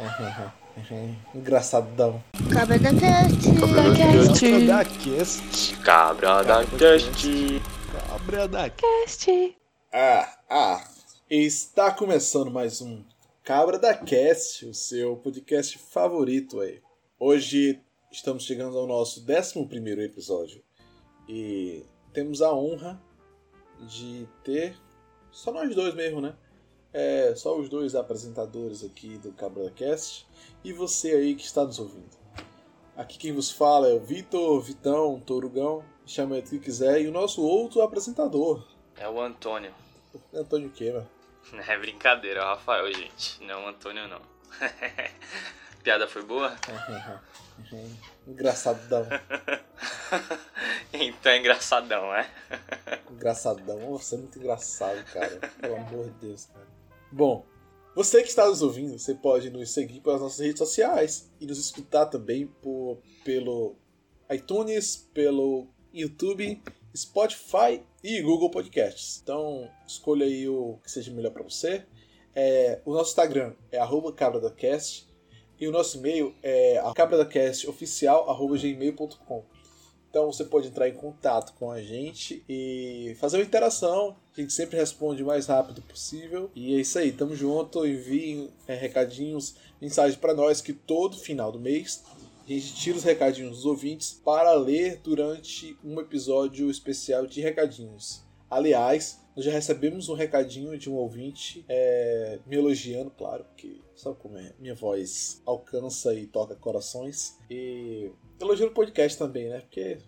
Engraçadão. Cabra da Cast. Cabra da Cast. Cabra da Cast. Cabra da Cast. Ah, ah. Está começando mais um Cabra da Cast, o seu podcast favorito aí. Hoje estamos chegando ao nosso 11 episódio e temos a honra de ter só nós dois mesmo, né? É, só os dois apresentadores aqui do Cabra Cast e você aí que está nos ouvindo. Aqui quem vos fala é o Vitor, Vitão, Torugão, chama o que quiser, e o nosso outro apresentador. É o Antônio. Antônio mano? É brincadeira, é o Rafael, gente. Não, Antônio não. Piada foi boa? Engraçadão. então é engraçadão, é? Engraçadão. Você é muito engraçado, cara. Pelo amor de Deus, cara. Bom, você que está nos ouvindo, você pode nos seguir pelas nossas redes sociais e nos escutar também por, pelo iTunes, pelo YouTube, Spotify e Google Podcasts. Então, escolha aí o que seja melhor para você. É, o nosso Instagram é cabradacast e o nosso e-mail é cabradacastoficial.gmail.com. Então você pode entrar em contato com a gente e fazer uma interação. A gente sempre responde o mais rápido possível. E é isso aí, tamo junto. Enviem é, recadinhos, mensagens para nós que todo final do mês a gente tira os recadinhos dos ouvintes para ler durante um episódio especial de recadinhos. Aliás, nós já recebemos um recadinho de um ouvinte é, me elogiando, claro, porque sabe como é? Minha voz alcança e toca corações. E elogiando o podcast também, né? Porque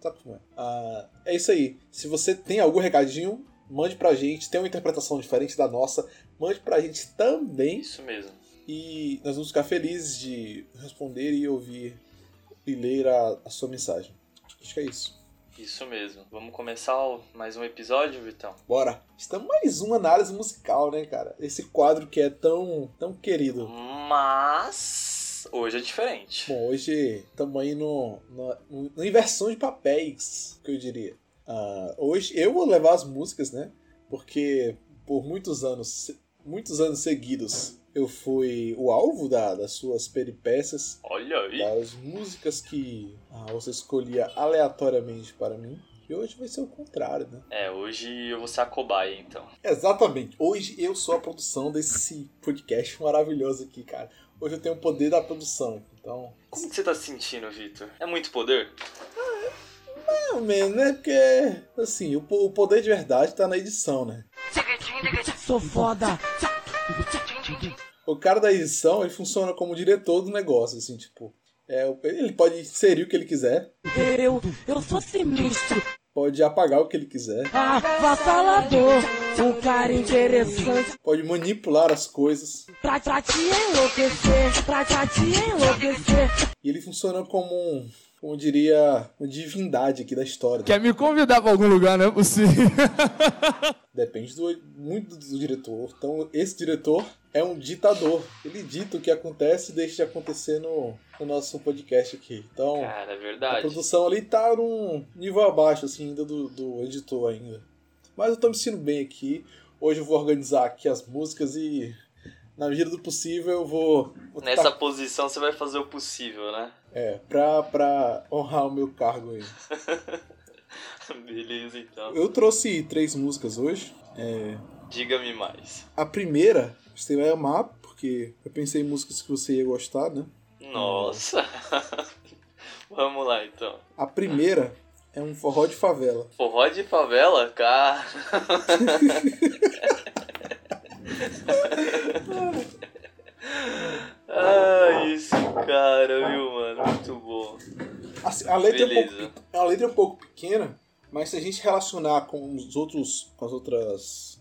sabe como é? Ah, é isso aí. Se você tem algum recadinho, mande pra gente. Tem uma interpretação diferente da nossa, mande pra gente também. Isso mesmo. E nós vamos ficar felizes de responder e ouvir e ler a, a sua mensagem. Acho que é isso. Isso mesmo. Vamos começar mais um episódio, Vitão? Bora. Estamos mais uma análise musical, né, cara? Esse quadro que é tão, tão querido. Mas hoje é diferente. Bom, hoje estamos aí no, no, na inversão de papéis, que eu diria. Uh, hoje eu vou levar as músicas, né? Porque por muitos anos, muitos anos seguidos, eu fui o alvo da, das suas peripécias. Olha aí. Das músicas que ah, você escolhia aleatoriamente para mim. E hoje vai ser o contrário, né? É, hoje eu vou ser a cobaia, então. Exatamente. Hoje eu sou a produção desse podcast maravilhoso aqui, cara. Hoje eu tenho o poder da produção, então... Como que você tá se sentindo, Vitor? É muito poder? Ah, mais ou menos, né? Porque, assim, o, o poder de verdade tá na edição, né? Sou foda! O cara da edição, ele funciona como diretor do negócio, assim, tipo. É, ele pode inserir o que ele quiser. Eu, eu sou sinistro. Pode apagar o que ele quiser. Ah, vassalador. Um cara interessante. Pode manipular as coisas. Pra, pra te enlouquecer. Pra, pra te enlouquecer. E ele funciona como um como diria, uma divindade aqui da história. Quer me convidar para algum lugar, não é possível. Depende do, muito do diretor. Então, esse diretor é um ditador. Ele dita o que acontece e deixa de acontecer no, no nosso podcast aqui. Então, Cara, é verdade. a produção ali tá num nível abaixo, assim, ainda do, do editor ainda. Mas eu tô me sentindo bem aqui. Hoje eu vou organizar aqui as músicas e na medida do possível eu vou. vou Nessa posição você vai fazer o possível, né? É, pra, pra honrar o meu cargo aí. Beleza, então. Eu trouxe três músicas hoje. É... Diga-me mais. A primeira, você vai amar, porque eu pensei em músicas que você ia gostar, né? Nossa! Vamos lá, então. A primeira é um forró de favela. Forró de favela? Cara... ah, isso, cara, viu, mano? Muito bom. Assim, a, letra é um pouco, a letra é um pouco pequena, mas se a gente relacionar com os outros, com as outras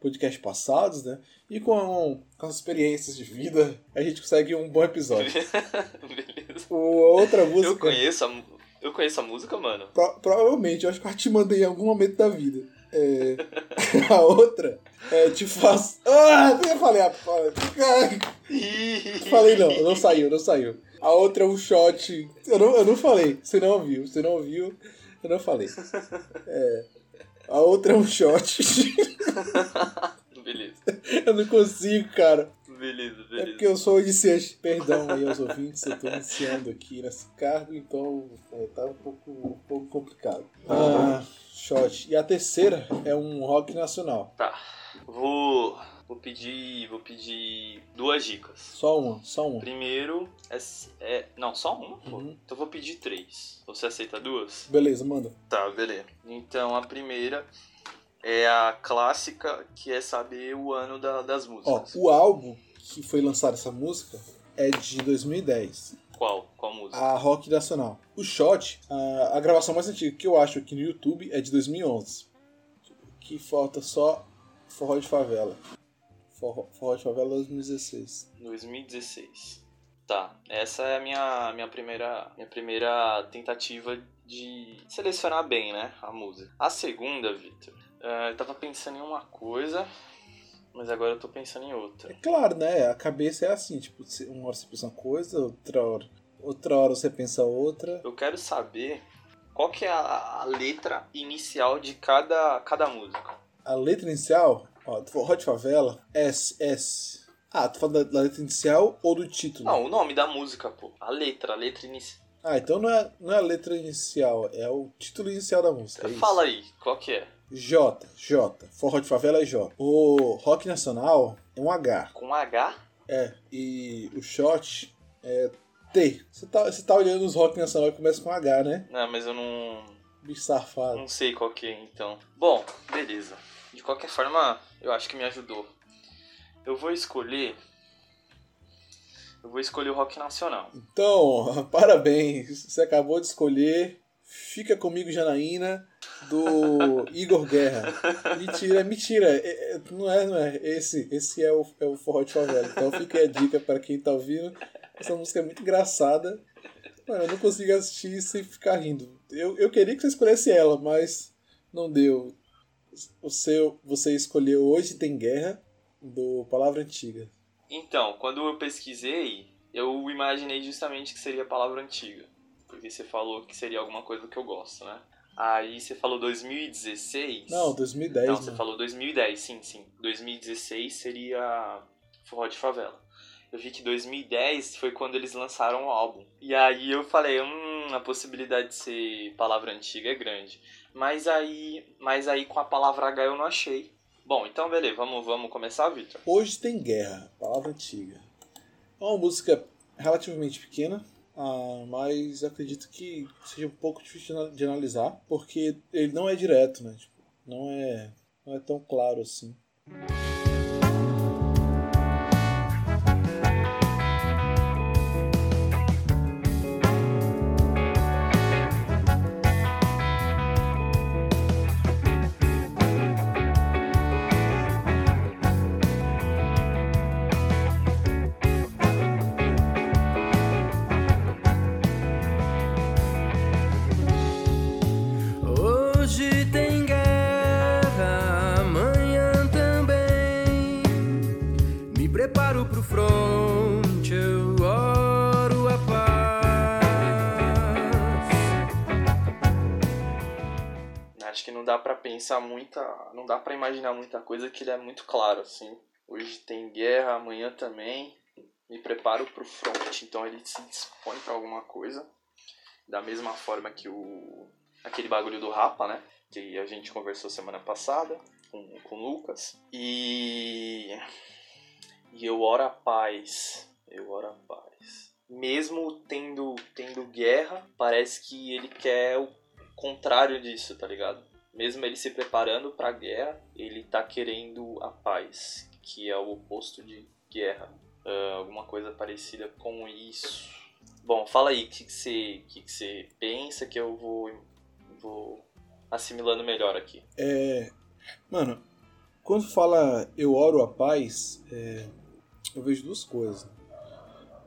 podcasts passados, né? E com, com as experiências de vida, a gente consegue um bom episódio. Beleza. O, outra música. Eu conheço a, eu conheço a música, mano. Pro, provavelmente, eu acho que eu te mandei em algum momento da vida. É, a outra é Te Faço. Ah, eu falei, ah, falei não, não saiu, não saiu. A outra é um shot. Eu não, eu não falei, você não ouviu, você não ouviu, eu não falei. É, a outra é um shot. Beleza. Eu não consigo, cara. Beleza, É beleza. porque eu sou iniciante, perdão aí aos ouvintes, eu tô iniciando aqui nesse cargo, então é, tá um pouco, um pouco complicado. Ah, shot. E a terceira é um rock nacional. Tá. Vou. Vou pedir. Vou pedir duas dicas. Só uma, só uma. Primeiro é. é- não, só uma? Pô. Uhum. Então eu vou pedir três. Você aceita duas? Beleza, manda. Tá, beleza. Então a primeira é a clássica, que é saber o ano da- das Ó, músicas. o álbum que foi lançado essa música é de 2010. Qual? Qual música? a Rock Nacional. O Shot, a, a gravação mais antiga que eu acho aqui no YouTube é de 2011. Que falta só Forró de Favela. Forró, Forró de Favela 2016. 2016. Tá, essa é a minha, minha, primeira, minha primeira tentativa de selecionar bem, né, a música. A segunda, Victor, eh, eu tava pensando em uma coisa, mas agora eu tô pensando em É outra. claro, né? A cabeça é assim, tipo, uma hora você pensa uma coisa, outra hora, outra hora você pensa outra. Eu quero saber qual que é a, a letra inicial de cada, cada música. A letra inicial, ó, Forró de Favela, S, S. Ah, tu fala da, da letra inicial ou do título? Não, o nome da música, pô. A letra, a letra inicial. Ah, então não é, não é a letra inicial, é o título inicial da música. é? Fala aí, qual que é? J, J. Forró de favela é J. O rock nacional é um H. Com H? É. E o shot é T. Você tá, você tá olhando os rock nacional que começa com H, né? Não, mas eu não, Bicho safado. Não sei qual que é, então. Bom, beleza. De qualquer forma, eu acho que me ajudou. Eu vou escolher. Eu vou escolher o rock nacional. Então, parabéns. Você acabou de escolher Fica Comigo Janaína, do Igor Guerra. Mentira, mentira. É- é- não é, não é. Esse, esse é, o, é o Forró de Favela. Então fica a dica para quem tá ouvindo. Essa música é muito engraçada. Mano, eu não consigo assistir sem ficar rindo. Eu, eu queria que você escolhesse ela, mas não deu. O seu, você escolheu Hoje Tem Guerra, do Palavra Antiga. Então, quando eu pesquisei, eu imaginei justamente que seria palavra antiga. Você falou que seria alguma coisa que eu gosto, né? Aí você falou 2016. Não, 2010. Não, você mano. falou 2010, sim, sim. 2016 seria Forró de Favela. Eu vi que 2010 foi quando eles lançaram o álbum. E aí eu falei, hum, a possibilidade de ser palavra antiga é grande. Mas aí, mas aí com a palavra H eu não achei. Bom, então beleza, vamos, vamos começar, Victor? Hoje Tem Guerra, Palavra Antiga. É uma música relativamente pequena, ah, mas acredito que seja um pouco difícil de ana- de analisar, porque ele não é direto, né? Tipo, não é, não é tão claro assim. Pensar muita. Não dá pra imaginar muita coisa que ele é muito claro, assim. Hoje tem guerra, amanhã também. Me preparo pro front. Então ele se dispõe pra alguma coisa. Da mesma forma que o. aquele bagulho do Rapa, né? Que a gente conversou semana passada com, com o Lucas. E. E eu oro a paz. Eu oro a paz. Mesmo tendo, tendo guerra, parece que ele quer o contrário disso, tá ligado? Mesmo ele se preparando pra guerra, ele tá querendo a paz, que é o oposto de guerra. Ah, alguma coisa parecida com isso. Bom, fala aí o que você que que você pensa que eu vou, vou assimilando melhor aqui. É, mano, quando fala eu oro a paz, é, eu vejo duas coisas.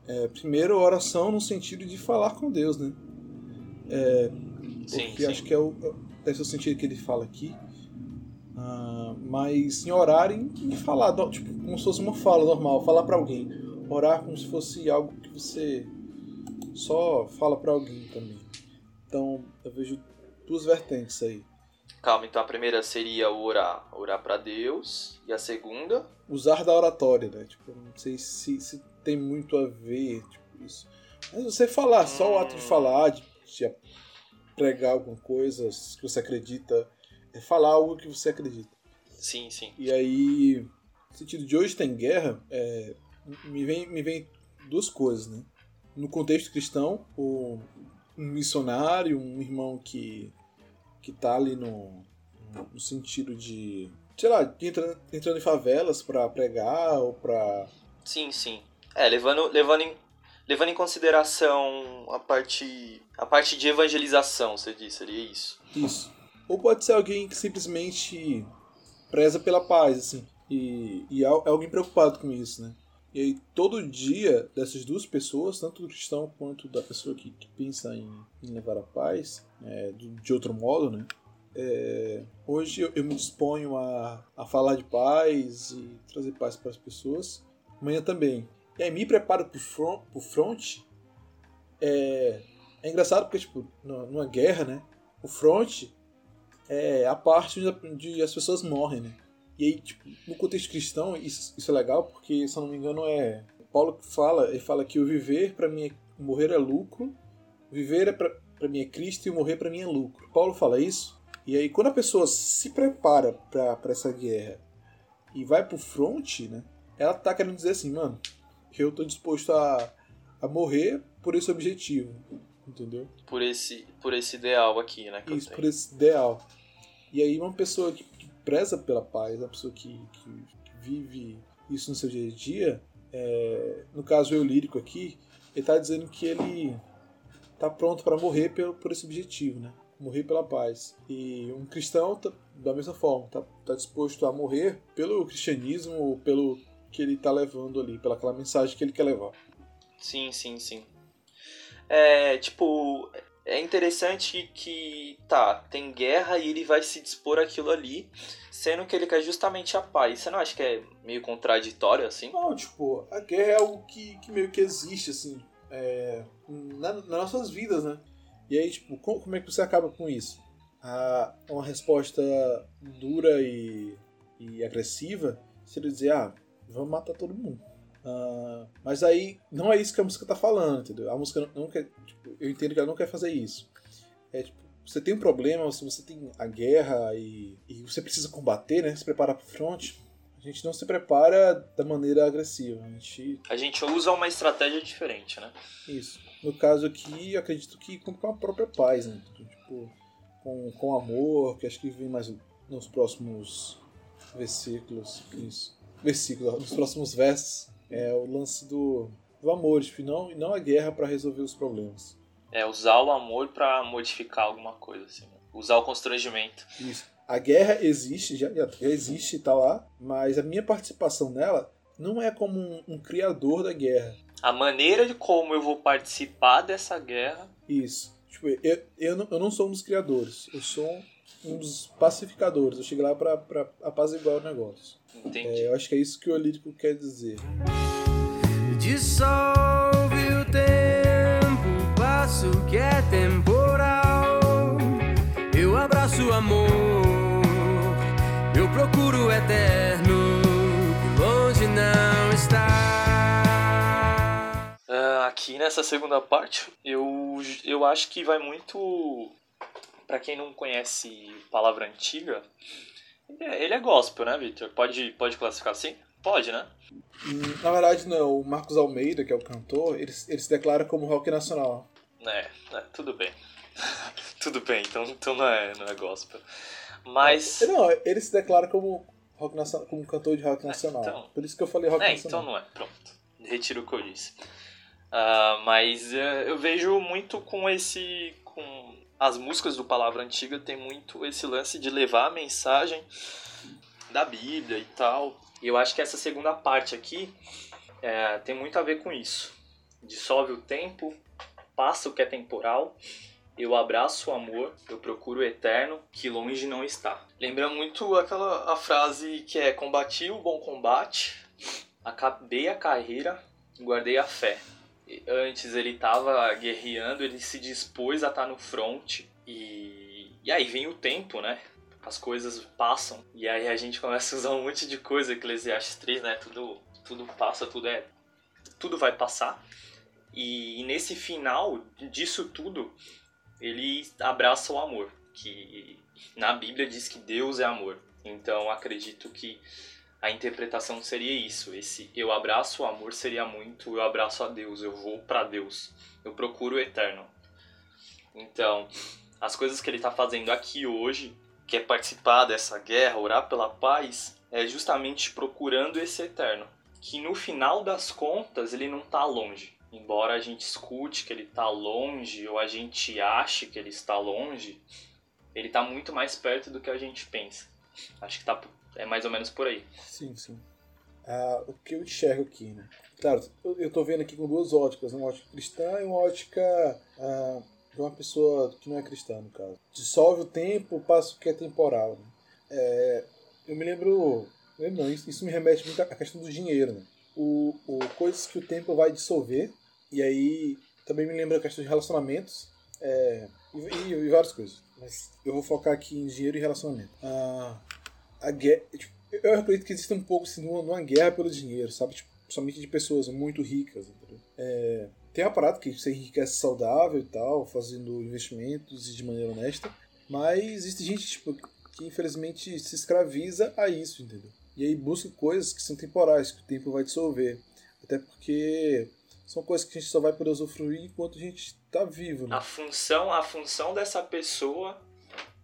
É, primeiro, oração no sentido de falar com Deus, né? Sim, porque sim. acho que é o, deve ser o sentido que ele fala aqui. Ah, mas em orar em falar, tipo, como se fosse uma fala normal, falar pra alguém. Orar como se fosse algo que você só fala pra alguém também. Então eu vejo duas vertentes aí. Calma, então a primeira seria orar, orar para Deus. E a segunda? Usar da oratória, né? Tipo, não sei se, se tem muito a ver, tipo, isso. Mas você falar, só o ato de Hum. falar, de, de pregar alguma coisa que você acredita, é falar algo que você acredita. Sim, sim. E aí, no sentido de hoje tem guerra, é, me, vem, me vem duas coisas, né? No contexto cristão, o, um missionário, um irmão que, que tá ali no, no sentido de, sei lá, entrando, entrando em favelas pra pregar ou pra... Sim, sim. É, levando, levando, em, levando em consideração a parte, a parte de evangelização, você disse, seria isso. Isso. Ou pode ser alguém que simplesmente preza pela paz, assim. E, e é é alguém preocupado com isso, né? E aí, todo dia dessas duas pessoas, tanto do cristão quanto da pessoa que, que pensa em, em levar a paz, é, de, de outro modo, né? É, hoje eu, eu me disponho a, a falar de paz e trazer paz para as pessoas. Amanhã também. E aí, me preparo pro front, pro front é, é engraçado porque, tipo, numa guerra, né? O front é a parte onde, as pessoas morrem, né? E aí, tipo, no contexto cristão, isso, isso é legal porque, se eu não me engano, é. Paulo fala, ele fala que o viver para mim é, morrer é lucro, viver é pra mim é Cristo e morrer para mim é lucro. Paulo fala isso, e aí quando a pessoa se prepara pra essa guerra e vai pro front, né? Ela tá querendo dizer assim, mano, eu tô disposto a, a morrer por esse objetivo, entendeu? Por esse, por esse ideal aqui, né? Isso, por esse ideal. E aí uma pessoa que, que preza pela paz, uma pessoa que, que, que vive isso no seu dia a dia, é, no caso eu lírico aqui, ele está dizendo que ele está pronto para morrer pelo, por esse objetivo, né? Morrer pela paz. E um cristão, tá, da mesma forma, está tá disposto a morrer pelo cristianismo ou pelo que ele está levando ali, pela aquela mensagem que ele quer levar. Sim, sim, sim. É, tipo, é interessante que, tá, tem guerra e ele vai se dispor aquilo ali, sendo que ele quer justamente a paz. Você não acha que é meio contraditório, assim? Não, tipo, a guerra é algo que, que meio que existe, assim, é, na, nas nossas vidas, né? E aí, tipo, co- como é que você acaba com isso? A, uma resposta dura e, e agressiva seria dizer, ah, vamos matar todo mundo. Ah, mas aí, não é isso que a música tá falando, entendeu? A música não, não quer, tipo, eu entendo que ela não quer fazer isso. É, tipo, você tem um problema, se você tem a guerra e, e você precisa combater, né? Se preparar pro front, a gente não se prepara da maneira agressiva. A gente. A gente usa uma estratégia diferente, né? Isso. No caso aqui, eu acredito que com a própria paz, né? Tipo, com, com amor, que acho que vem mais nos próximos versículos. Isso. Versículos, nos próximos versos. É o lance do, do amor, tipo, e não, e não a guerra para resolver os problemas. É usar o amor pra modificar alguma coisa, assim. né? Usar o constrangimento. Isso. A guerra existe, já, já existe, tá lá, mas a minha participação nela não é como um, um criador da guerra. A maneira de como eu vou participar dessa guerra Isso. Tipo, eu, eu, não, eu não sou um dos criadores, eu sou um dos pacificadores. Eu cheguei lá pra, pra apaziguar o negócio. Entendi. É, eu acho que é isso que o lírico quer dizer. Dissolve o tempo, passo que é temporal. Eu abraço o amor, eu procuro o eterno, que longe não está. Ah, aqui nessa segunda parte, eu, eu acho que vai muito. Pra quem não conhece palavra antiga, ele é, ele é gospel, né, Victor? Pode, pode classificar assim? Pode, né? Hum, Na verdade, não. O Marcos Almeida, que é o cantor, ele, ele se declara como rock nacional. É, é, tudo bem. tudo bem, então, então não, é, não é gospel. Mas. Não, ele se declara como, rock nacional, como cantor de rock nacional. então. Por isso que eu falei rock É, nacional. então não é, pronto. Retiro o que eu disse. Ah, mas eh, eu vejo muito com esse. com as músicas do Palavra Antiga tem muito esse lance de levar a mensagem da Bíblia e tal. E eu acho que essa segunda parte aqui eh, tem muito a ver com isso. Dissolve o tempo, passa o que é temporal, eu abraço o amor, eu procuro o eterno, que longe não está. Lembra muito aquela a frase que é combati o bom combate, acabei a carreira, guardei a fé. Antes ele estava guerreando, ele se dispôs a estar no front e, e aí vem o tempo, né? as coisas passam e aí a gente começa a usar um monte de coisa, Eclesiastes 3, né? Tudo, tudo passa, tudo é. Tudo vai passar. E, e nesse final disso tudo, ele abraça o amor, que na Bíblia diz que Deus é amor. Então acredito que a interpretação seria isso. Esse eu abraço o amor seria muito eu abraço a Deus, eu vou para Deus, eu procuro o eterno. Então, as coisas que ele está fazendo aqui hoje, que é participar dessa guerra, orar pela paz, é justamente procurando esse eterno, que no final das contas ele não está longe. Embora a gente escute que ele está longe ou a gente ache que ele está longe, ele está muito mais perto do que a gente pensa. Acho que tá, é mais ou menos por aí. Sim, sim. Ah, o que eu enxergo aqui, né? Claro, eu estou vendo aqui com duas óticas, uma ótica cristã e uma ótica ah, de uma pessoa que não é cristã, no caso. Dissolve o tempo, passa o que é temporal. Né? É, eu me lembro. Não, isso, isso me remete muito à questão do dinheiro, né? O, o, coisas que o tempo vai dissolver, e aí também me lembra a questão de relacionamentos é, e, e, e, várias coisas. Mas eu vou focar aqui em dinheiro e relacionamento. Ah, a guerra, tipo, eu acredito que existe um pouco assim, uma, guerra pelo dinheiro, sabe? Tipo, somente de pessoas muito ricas. É, tem uma parada que você enriquece saudável e tal, fazendo investimentos e de maneira honesta, mas existe gente tipo, que infelizmente se escraviza a isso, entendeu? E aí busca coisas que são temporais, que o tempo vai dissolver. Até porque são coisas que a gente só vai poder usufruir enquanto a gente está vivo. Né? A função, a função dessa pessoa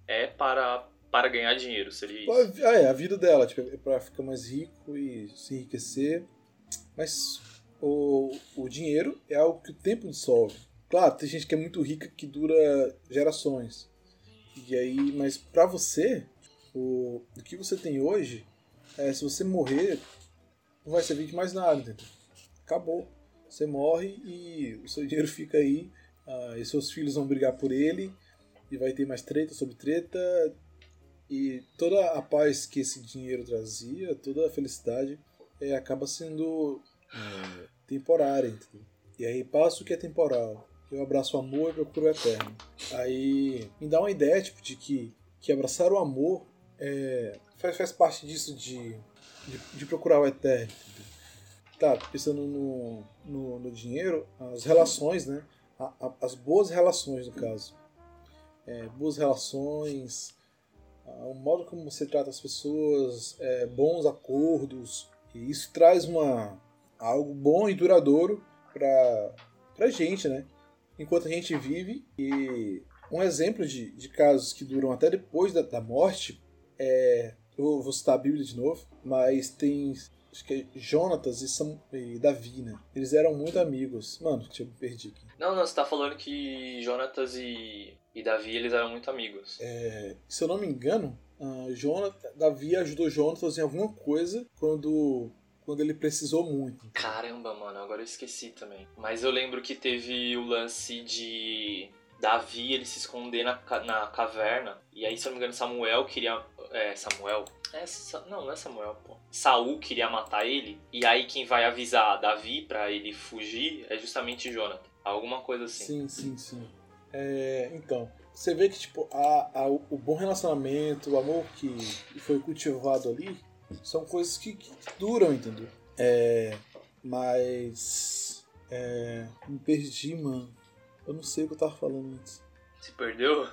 é para para ganhar dinheiro, seria isso? Ah, é, a vida dela, tipo, é para ficar mais rico e se enriquecer. Mas o, o dinheiro é algo que o tempo dissolve. Claro, tem gente que é muito rica que dura gerações. E aí, mas para você, o, o que você tem hoje, é, se você morrer, não vai servir de mais nada, entendeu? Acabou. Você morre e o seu dinheiro fica aí, uh, e seus filhos vão brigar por ele, e vai ter mais treta sobre treta, e toda a paz que esse dinheiro trazia, toda a felicidade, é, acaba sendo é, temporária. Entendeu? E aí passa o que é temporal. Eu abraço o amor e procuro o eterno. Aí me dá uma ideia tipo, de que, que abraçar o amor é, faz, faz parte disso de, de, de procurar o eterno. Entendeu? Tá, pensando no, no, no, dinheiro, as relações, né? A, a, as boas relações, no caso. É, boas relações, o modo como você trata as pessoas, é, bons acordos, e isso traz uma, algo bom e duradouro para a gente, né? Enquanto a gente vive. E um exemplo de, de casos que duram até depois da, da morte é. Eu vou citar a Bíblia de novo, mas tem acho que é Jonatas e, Sam, e Davi, né? Eles eram muito amigos. Mano, deixa eu me perdi aqui. Não, não, você tá falando que Jonatas e, e Davi, eles eram muito amigos. É, se eu não me engano, Jonathan, Davi ajudou Jonatas em alguma coisa quando quando ele precisou muito. Caramba, mano, agora eu esqueci também. Mas eu lembro que teve o lance de Davi ele se esconder na, na caverna. E aí, se eu não me engano, Samuel queria. É, Samuel? É, não, não é Samuel, pô. Saul queria matar ele. E aí, quem vai avisar Davi para ele fugir é justamente Jonathan. Alguma coisa assim. Sim, sim, sim. É, então, você vê que tipo, a, a, o bom relacionamento, o amor que foi cultivado ali, são coisas que, que duram, entendeu? É, mas. É, me perdi, mano. Eu não sei o que eu tava falando antes. Se perdeu?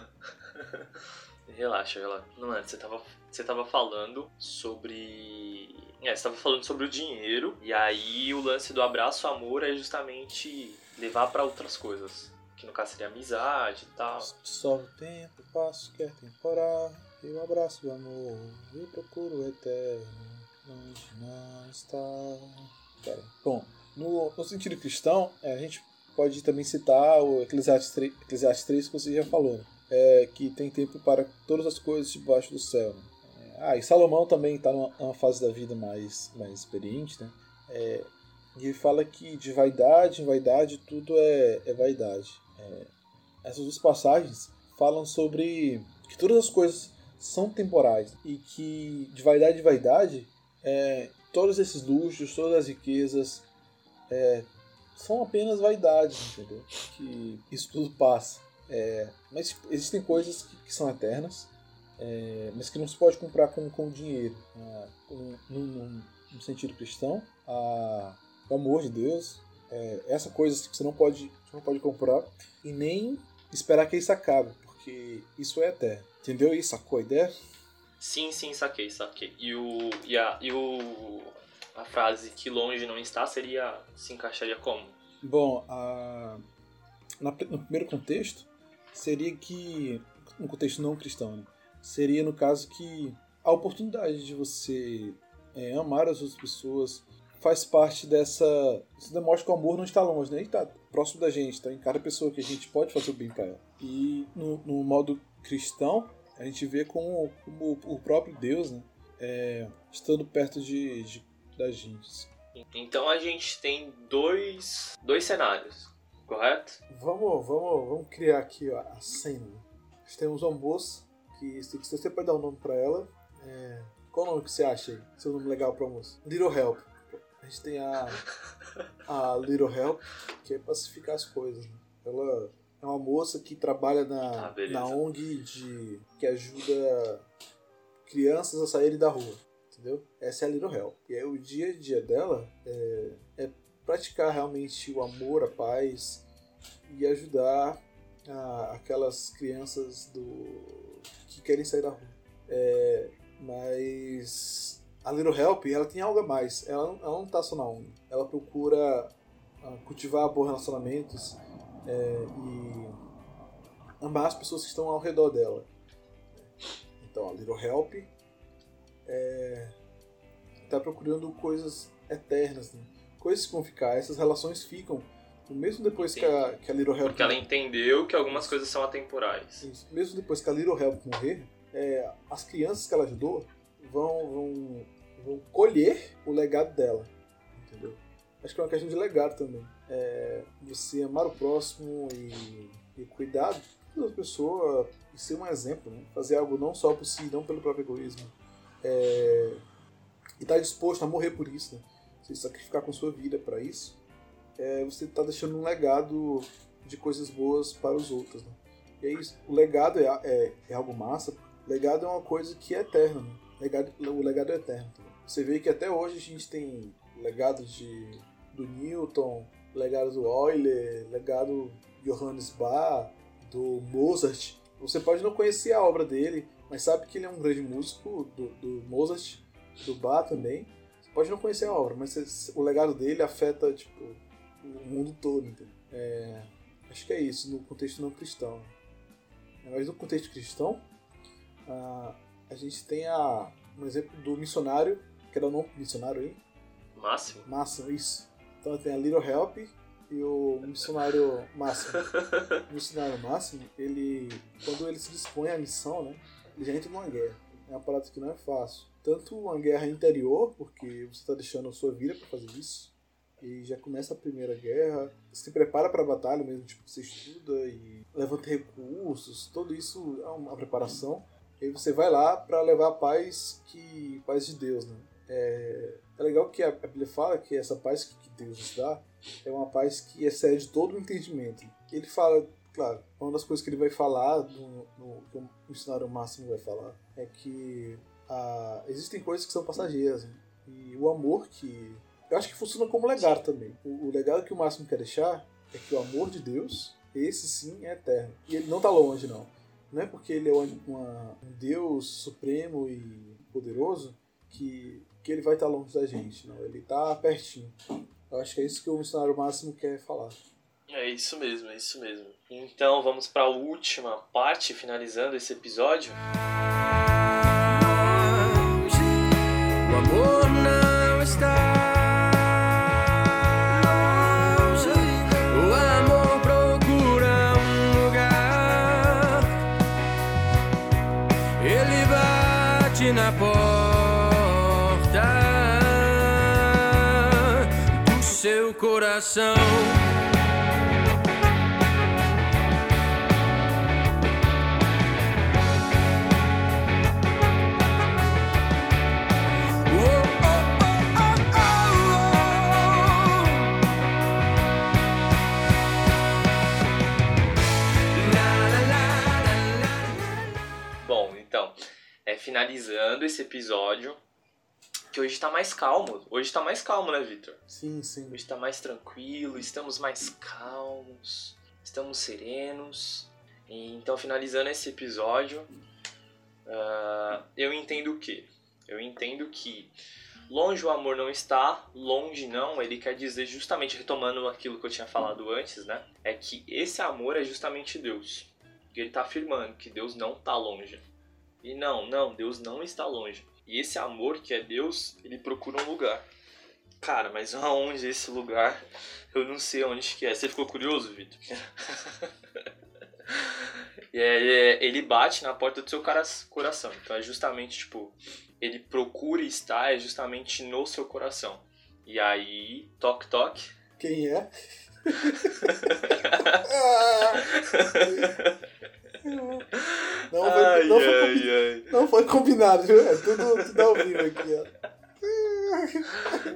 relaxa, relaxa. Não, é, você tava, você tava falando sobre. É, você tava falando sobre o dinheiro. E aí o lance do abraço amor é justamente levar para outras coisas. Que no caso seria amizade e tal. Só o tempo, passo que é temporal. Eu abraço o amor, eu procuro o eterno, onde não está. Pera. Bom, no, no sentido cristão, é, a gente pode também citar o Eclesiastes 3, Eclesiastes 3 que você já falou, né? é, que tem tempo para todas as coisas debaixo do céu. Né? Ah, e Salomão também está numa, numa, fase da vida mais, mais experiente, né? É, e ele fala que de vaidade em vaidade tudo é, é vaidade. É, essas duas passagens falam sobre que todas as coisas são temporais e que de vaidade em vaidade é, todos esses luxos, todas as riquezas é, são apenas vaidades, entendeu? Que isso tudo passa. É, mas existem coisas que, que são eternas. é, mas que não se pode comprar com, com dinheiro. Num- num sentido cristão, a, o amor de Deus é essa coisa que você não pode, não pode comprar e nem esperar que isso acabe, porque isso é eterno. Entendeu isso? Sacou a ideia? Sim, sim, saquei, saquei. E o. E a, e o. A frase que longe não está seria. se encaixaria como? Bom, a, na- no primeiro contexto, seria que, no contexto não cristão, né? seria no caso que a oportunidade de você é, amar as outras pessoas faz parte dessa. Isso demonstra que o amor não está longe, né? Ele está próximo da gente, está em cada pessoa que a gente pode fazer o bem para ela. E no, no modo cristão, a gente vê como, como o próprio Deus, né? É, estando perto de, de- da gente. Então a gente tem dois. dois cenários, correto? Vamos, vamos, vamos criar aqui ó, a cena. Nós temos uma moça que se você pode dar um nome pra ela. É... Qual o nome que você acha aí? Seu nome legal pra moça? Little Help. A gente tem a, a Little Help, que é pacificar as coisas. né? Ela é uma moça que trabalha na, Ah, na ONG de, que ajuda crianças a saírem da rua. Entendeu? Essa é a Little Help. E aí o dia a dia dela é, é praticar realmente o amor, a paz e ajudar a- aquelas crianças do que querem sair da rua. É, mas a Little Help, ela tem algo a mais. Ela, não- ela não tá só na ONG. Ela procura ah, cultivar bons relacionamentos é, e amar as pessoas que estão ao redor dela. Então a Little Help está procurando coisas eternas, né? coisas que vão ficar. Essas relações ficam mesmo depois que a, que a Little Help Porque ela entendeu que algumas coisas são atemporais. isso. Mesmo depois que a Little Help morrer, é, as crianças que ela ajudou vão, vão, vão colher o legado dela. Entendeu? Acho que é uma questão de legado também. É, você amar o próximo e, e cuidar da pessoa e ser um exemplo. Né? Fazer algo não só por si, não pelo próprio egoísmo. É, e estar disposto a morrer por isso. Né? Se sacrificar com sua vida para isso. É, você está deixando um legado de coisas boas para os outros. Né? E é. O legado é, é, é algo massa. Legado é uma coisa que é eterna. Né? Legado, o legado é eterno. Você vê que até hoje a gente tem legado de, do Newton, legado do Euler, legado Johannes Bach, do Mozart. Você pode não conhecer a obra dele, mas sabe que ele é um grande músico, do, do Mozart, do Bach também. Você pode não conhecer a obra, mas o legado dele afeta tipo, o mundo todo. Entendeu? É, acho que é isso, no contexto não cristão. Mas no contexto cristão, a gente tem a, um exemplo do missionário, que era o nome do missionário aí, Máximo? Máximo, isso. Então tem a Little Help e o missionário Máximo. O missionário Máximo, ele, quando ele se dispõe à missão, né, ele já entra numa guerra. É uma parada que não é fácil. Tanto uma guerra interior, porque você está deixando a sua vida para fazer isso, e já começa a primeira guerra, se prepara para a batalha mesmo, tipo, você estuda e levanta recursos, tudo isso é uma preparação. E aí você vai lá para levar a paz que paz de Deus, né? É, é legal que a Bíblia fala que essa paz que Deus nos dá é uma paz que excede todo o entendimento. Ele fala, claro, uma das coisas que ele vai falar, no, no, que o missionário máximo vai falar, é que ah, existem coisas que são passageiras. né? E o amor que. Eu acho que funciona como legado também. O, o legado que o máximo quer deixar é que o amor de Deus, esse sim é eterno. E ele não está longe, não. Não é porque ele é um, uma- um Deus supremo e poderoso que, que ele vai estar longe da gente. Não, ele está pertinho. Eu acho que é isso que o missionário máximo quer falar. É isso mesmo, é isso mesmo. Então vamos para a última parte, finalizando esse episódio. O amor coração. Bom, então, finalizando esse episódio, que hoje tá mais calmo. Hoje tá mais calmo, né, Victor? Sim, sim. Hoje tá mais tranquilo, estamos mais calmos, estamos serenos. Então, finalizando esse episódio, ah, eu entendo o quê? Eu entendo que longe o amor não está, longe não, ele quer dizer justamente, retomando aquilo que eu tinha falado antes, né? É que esse amor é justamente Deus. Ele tá afirmando que Deus não tá longe. E não, não, Deus não está longe. E esse amor que é Deus, ele procura um lugar. Cara, mas aonde é esse lugar? Eu não sei onde que é. Você ficou curioso, Vitor? E é- é- ele bate na porta do seu coração. Então é justamente, tipo, ele procura estar é justamente no seu coração. E aí, toque, toque. Quem é? Não, foi, ai, não, foi, ai, não foi combinado, viu? É tudo, tudo ao vivo aqui, ó.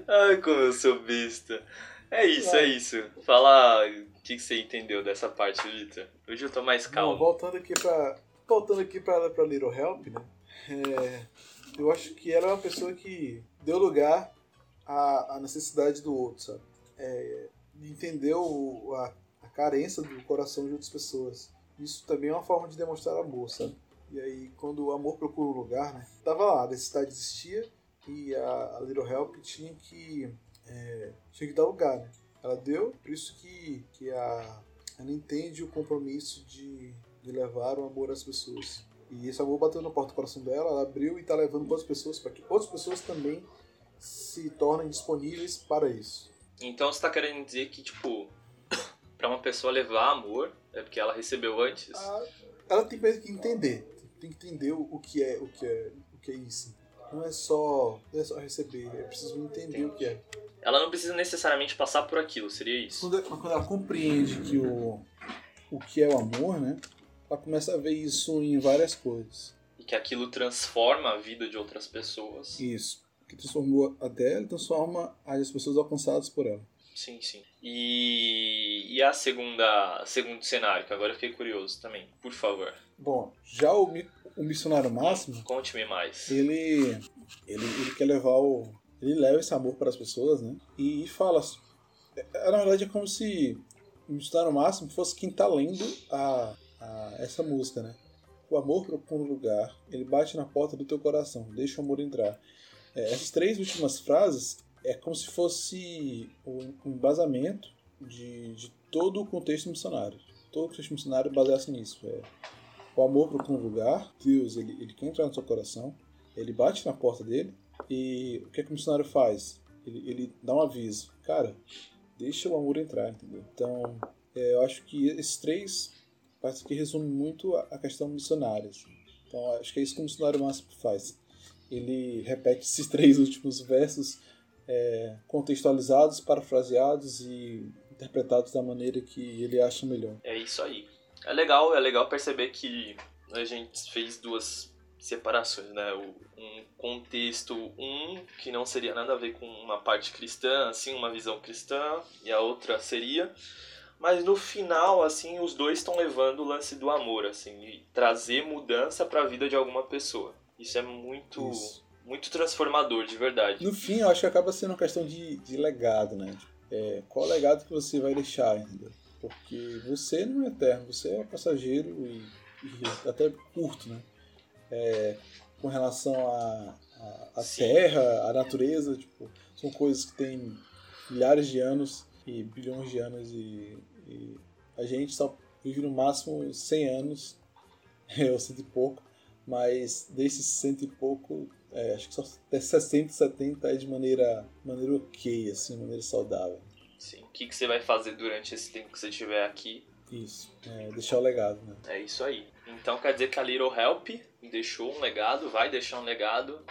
Ai, como eu sou besta. É isso, é isso. Fala o que, que você entendeu dessa parte, Vitor. Hoje eu tô mais Não, calmo. voltando aqui pra. Voltando aqui pra, pra Little Help, né? É, eu acho que ela é uma pessoa que deu lugar à, à necessidade do outro, sabe? É, entendeu a, a carência do coração de outras pessoas. Isso também é uma forma de demonstrar amor, sabe? E aí, quando o amor procura um lugar, né? Tava lá, a necessidade existia e a, a Little Help tinha que, é, tinha que dar lugar, né? Ela deu, por isso que, que a, ela entende o compromisso de, de levar o amor às pessoas. E esse amor bateu na porta do coração dela, ela abriu e está levando para outras pessoas, para que outras pessoas também se tornem disponíveis para isso. Então você tá querendo dizer que, tipo, pra uma pessoa levar amor, é porque ela recebeu antes? A- ela tem mesmo que entender, tem que entender o que é, o que é, o que é isso. Não é só, não é só receber, é preciso entender o que é. Ela não precisa necessariamente passar por aquilo, seria isso? Quando, quando ela compreende que o, o que é o amor, né? Ela começa a ver isso em várias coisas. E que aquilo transforma a vida de outras pessoas. Isso. Que transformou a dela, transforma as pessoas alcançadas por ela. Sim, sim. E, e a segunda, segundo cenário, que agora eu fiquei curioso também, por favor, Bom, já o, o missionário máximo, conte-me mais. ele, ele, ele quer levar o. Ele leva esse amor para as pessoas, né? E, fala. é, Na verdade, é como se o missionário máximo fosse quem tá lendo a, a, essa música, né? O amor procura um lugar, ele bate na porta do teu coração, deixa o amor entrar. É, essas três últimas frases é como se fosse o o embasamento de, de todo o contexto missionário. Todo o contexto missionário baseia-se nisso. É, o amor procura um lugar, Deus ele, ele quer entrar no seu coração, ele bate na porta dele e o que, é que o missionário faz? Ele, ele dá um aviso, cara, deixa o amor entrar, entendeu? Então, é, eu acho que esses três partes que resumem muito a, a questão missionária. assim. Então, acho que é isso que o missionário máximo faz. Ele repete esses três últimos versos é, contextualizados, parafraseados e interpretados da maneira que ele acha melhor. É isso aí. É legal, é legal perceber que a gente fez duas separações, né? Um contexto, um que não seria nada a ver com uma parte cristã, assim, uma visão cristã, e a outra seria. Mas no final, assim, os dois estão levando o lance do amor, assim, e trazer mudança para a vida de alguma pessoa. Isso é muito, Isso. Muito transformador, de verdade. No fim, eu acho que acaba sendo uma questão de, de legado, né? É, qual legado que você vai deixar, entendeu? Porque você não é eterno, você é passageiro e, e até curto, né? É, com relação à à- à Sim. terra, à natureza, tipo, são coisas que têm milhares de anos e bilhões de anos e, e a gente só vive no máximo 100 anos, ou cento e pouco, mas desses cento e pouco, é, acho que só até 60, 70 é de maneira, maneira ok, assim, maneira saudável. Sim. O que, que você vai fazer durante esse tempo que você estiver aqui? Isso, é, deixar o legado, né? É isso aí. Então quer dizer que a Little Help deixou um legado, vai deixar um legado.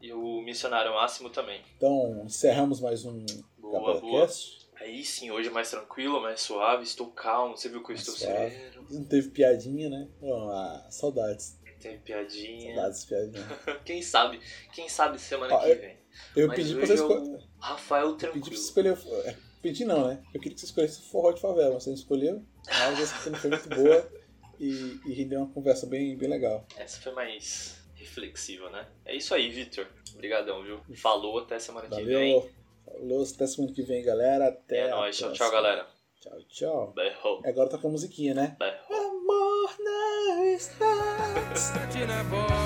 E o Missionário Máximo também. Então, encerramos mais um Boa, boa. Aí sim, hoje é mais tranquilo, mais suave, estou calmo. Você viu que eu estou sereno. Não teve piadinha, né? Bom, ah, saudades. Tem piadinha. Saudades, piadinha. Quem sabe? Quem sabe semana Ah, que vem. Eu Mas pedi pra você escolher. Rafael Pedi pra tranquilo. você escolher. pedi não, né? Eu queria que você escolhesse forró de favela, mas você não escolheu. Mas essa foi muito boa e, e rendeu uma conversa bem, bem legal. Essa foi mais reflexiva, né? É isso aí, Vitor. Obrigadão, viu? Falou, até semana que vem. Valeu. Falou, até semana que vem, galera. Até É nóis. Tchau, tchau, galera. Tchau, tchau. Berro. Agora toca a musiquinha, né? Berro. Amor não está Bate na porta